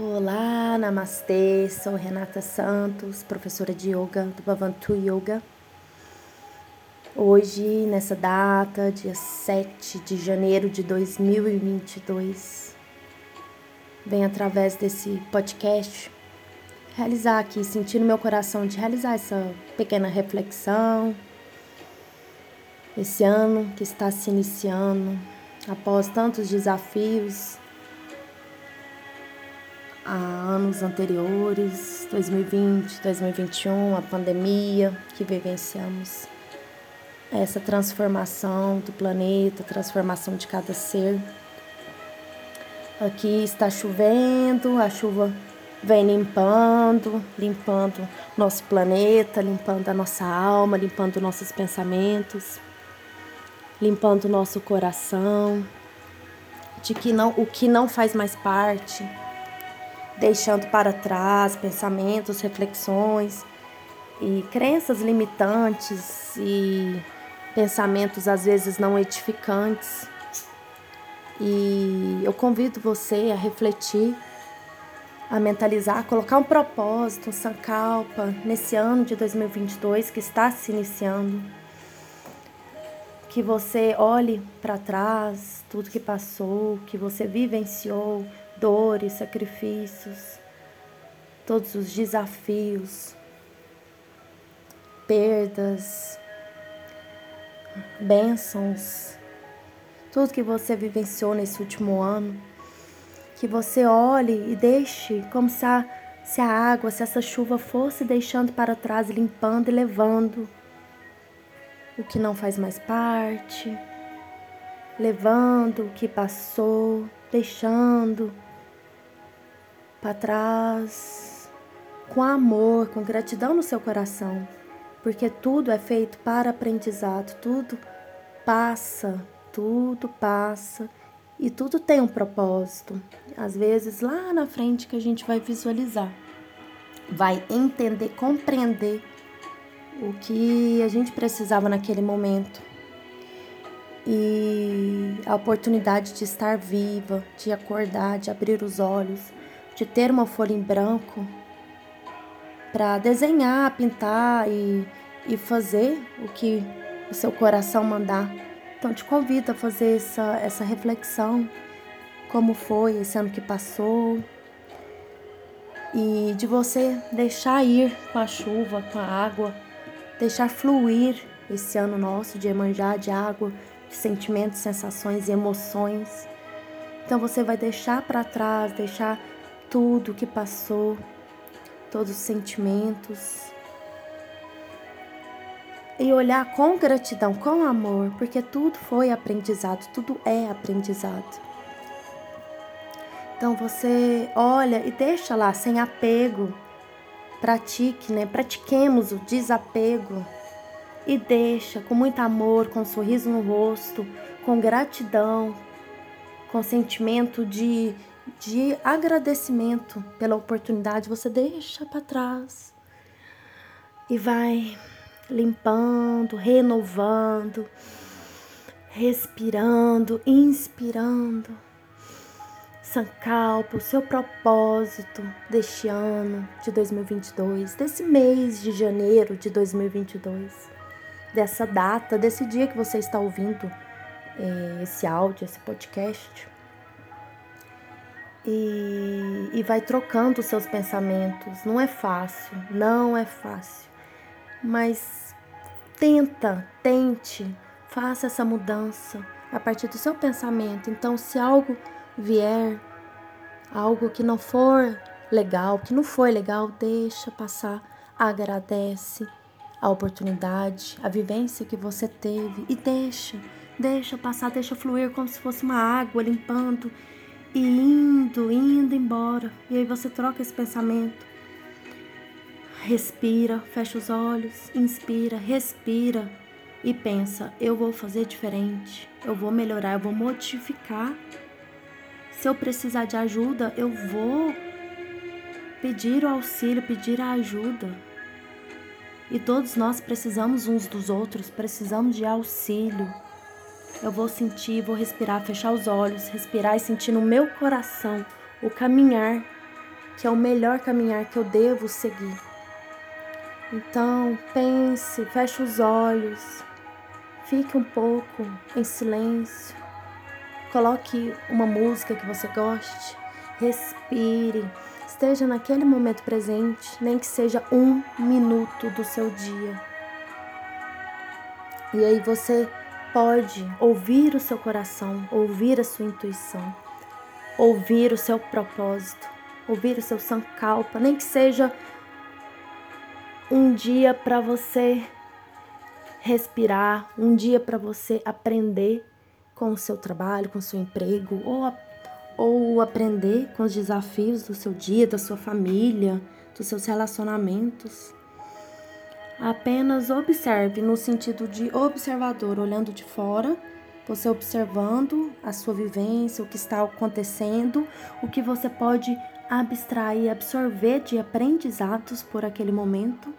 Olá, Namastê, sou Renata Santos, professora de Yoga do Bhavantu Yoga. Hoje, nessa data, dia 7 de janeiro de 2022, venho através desse podcast realizar aqui, sentir no meu coração de realizar essa pequena reflexão. Esse ano que está se iniciando, após tantos desafios, a anos anteriores, 2020, 2021, a pandemia que vivenciamos, essa transformação do planeta, transformação de cada ser. Aqui está chovendo, a chuva vem limpando, limpando nosso planeta, limpando a nossa alma, limpando nossos pensamentos, limpando nosso coração, de que não o que não faz mais parte deixando para trás pensamentos, reflexões e crenças limitantes e pensamentos às vezes não edificantes. E eu convido você a refletir, a mentalizar, a colocar um propósito, um sankalpa nesse ano de 2022 que está se iniciando. Que você olhe para trás, tudo que passou, que você vivenciou, dores, sacrifícios, todos os desafios, perdas, bênçãos, tudo que você vivenciou nesse último ano, que você olhe e deixe como se a, se a água, se essa chuva fosse deixando para trás, limpando e levando o que não faz mais parte, levando o que passou, deixando para trás, com amor, com gratidão no seu coração, porque tudo é feito para aprendizado, tudo passa, tudo passa e tudo tem um propósito. Às vezes lá na frente que a gente vai visualizar, vai entender, compreender o que a gente precisava naquele momento. E a oportunidade de estar viva, de acordar, de abrir os olhos, de ter uma folha em branco para desenhar, pintar e, e fazer o que o seu coração mandar. Então te convido a fazer essa, essa reflexão, como foi esse ano que passou, e de você deixar ir com a chuva, com a água, deixar fluir esse ano nosso de Emanjá, de água, de sentimentos, sensações e emoções. Então você vai deixar para trás, deixar tudo que passou, todos os sentimentos. E olhar com gratidão, com amor, porque tudo foi aprendizado, tudo é aprendizado. Então você olha e deixa lá sem apego. Pratique, né? Pratiquemos o desapego e deixa com muito amor, com um sorriso no rosto, com gratidão, com sentimento de de agradecimento pela oportunidade, você deixa para trás e vai limpando, renovando, respirando, inspirando. Sankalpa, o seu propósito deste ano de 2022, desse mês de janeiro de 2022, dessa data, desse dia que você está ouvindo eh, esse áudio, esse podcast e, e vai trocando seus pensamentos. Não é fácil, não é fácil, mas tenta, tente, faça essa mudança a partir do seu pensamento. Então, se algo vier, algo que não for legal, que não foi legal, deixa passar, agradece a oportunidade, a vivência que você teve e deixa, deixa passar, deixa fluir como se fosse uma água limpando e indo, indo embora. E aí você troca esse pensamento. Respira, fecha os olhos, inspira, respira e pensa: eu vou fazer diferente, eu vou melhorar, eu vou modificar. Se eu precisar de ajuda, eu vou pedir o auxílio, pedir a ajuda. E todos nós precisamos uns dos outros, precisamos de auxílio. Eu vou sentir, vou respirar, fechar os olhos, respirar e sentir no meu coração o caminhar que é o melhor caminhar que eu devo seguir. Então, pense, feche os olhos, fique um pouco em silêncio, coloque uma música que você goste, respire, esteja naquele momento presente, nem que seja um minuto do seu dia. E aí você pode ouvir o seu coração, ouvir a sua intuição, ouvir o seu propósito, ouvir o seu sankalpa, nem que seja um dia para você respirar, um dia para você aprender com o seu trabalho, com o seu emprego, ou, ou aprender com os desafios do seu dia, da sua família, dos seus relacionamentos. Apenas observe no sentido de observador, olhando de fora, você observando a sua vivência, o que está acontecendo, o que você pode abstrair, absorver de aprendizados por aquele momento.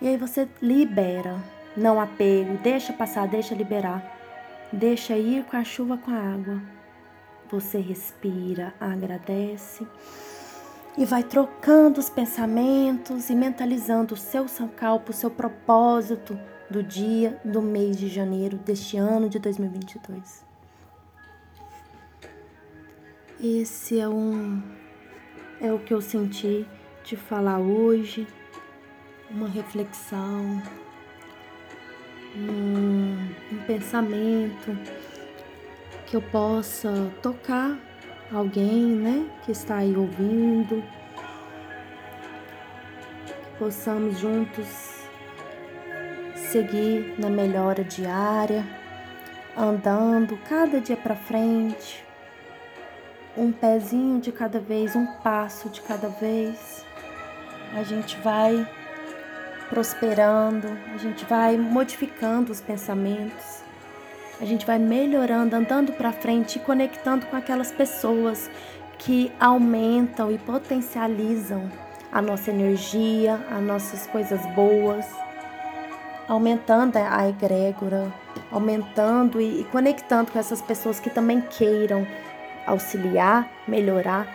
E aí você libera, não apego, deixa passar, deixa liberar. Deixa ir com a chuva com a água. Você respira, agradece e vai trocando os pensamentos e mentalizando o seu sankalpa, o seu propósito do dia do mês de janeiro deste ano de 2022. Esse é um é o que eu senti de falar hoje, uma reflexão, um, um pensamento que eu possa tocar alguém, né, que está aí ouvindo, que possamos juntos seguir na melhora diária, andando cada dia para frente, um pezinho de cada vez, um passo de cada vez. A gente vai prosperando, a gente vai modificando os pensamentos, a gente vai melhorando, andando para frente e conectando com aquelas pessoas que aumentam e potencializam a nossa energia, as nossas coisas boas, aumentando a egrégora, aumentando e, e conectando com essas pessoas que também queiram auxiliar, melhorar,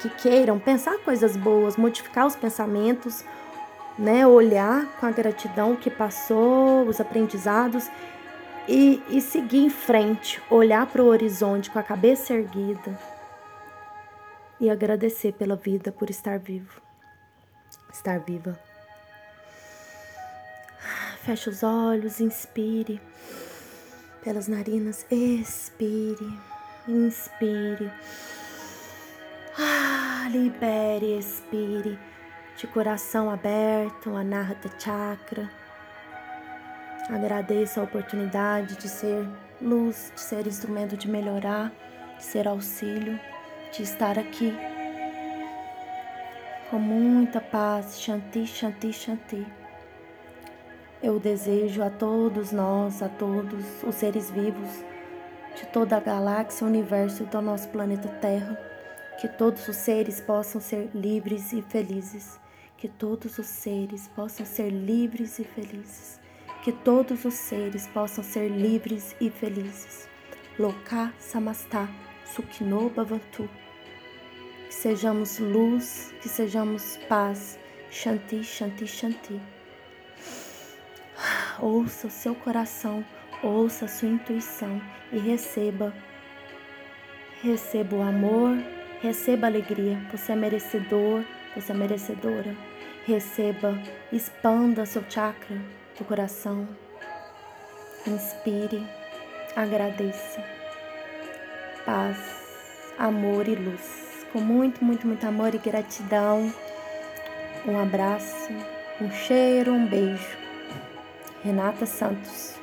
que queiram pensar coisas boas, modificar os pensamentos, né, olhar com a gratidão que passou, os aprendizados e, e seguir em frente, olhar para o horizonte com a cabeça erguida e agradecer pela vida, por estar vivo, estar viva. Feche os olhos, inspire pelas narinas, expire, inspire, ah, libere, expire, de coração aberto, anahata chakra Agradeço a oportunidade de ser luz, de ser instrumento de melhorar, de ser auxílio, de estar aqui com muita paz. Shanti, Shanti, Shanti. Eu desejo a todos nós, a todos os seres vivos de toda a galáxia, universo e do nosso planeta Terra, que todos os seres possam ser livres e felizes. Que todos os seres possam ser livres e felizes que todos os seres possam ser livres e felizes. Loka Samastha Sukhino Bhavantu. Que sejamos luz, que sejamos paz. Shanti, Shanti, Shanti. Ouça o seu coração, ouça a sua intuição e receba. Receba o amor, receba a alegria. Você é merecedor, você é merecedora. Receba, expanda seu chakra, do coração. Inspire, agradeça. Paz, amor e luz. Com muito, muito, muito amor e gratidão. Um abraço, um cheiro, um beijo. Renata Santos.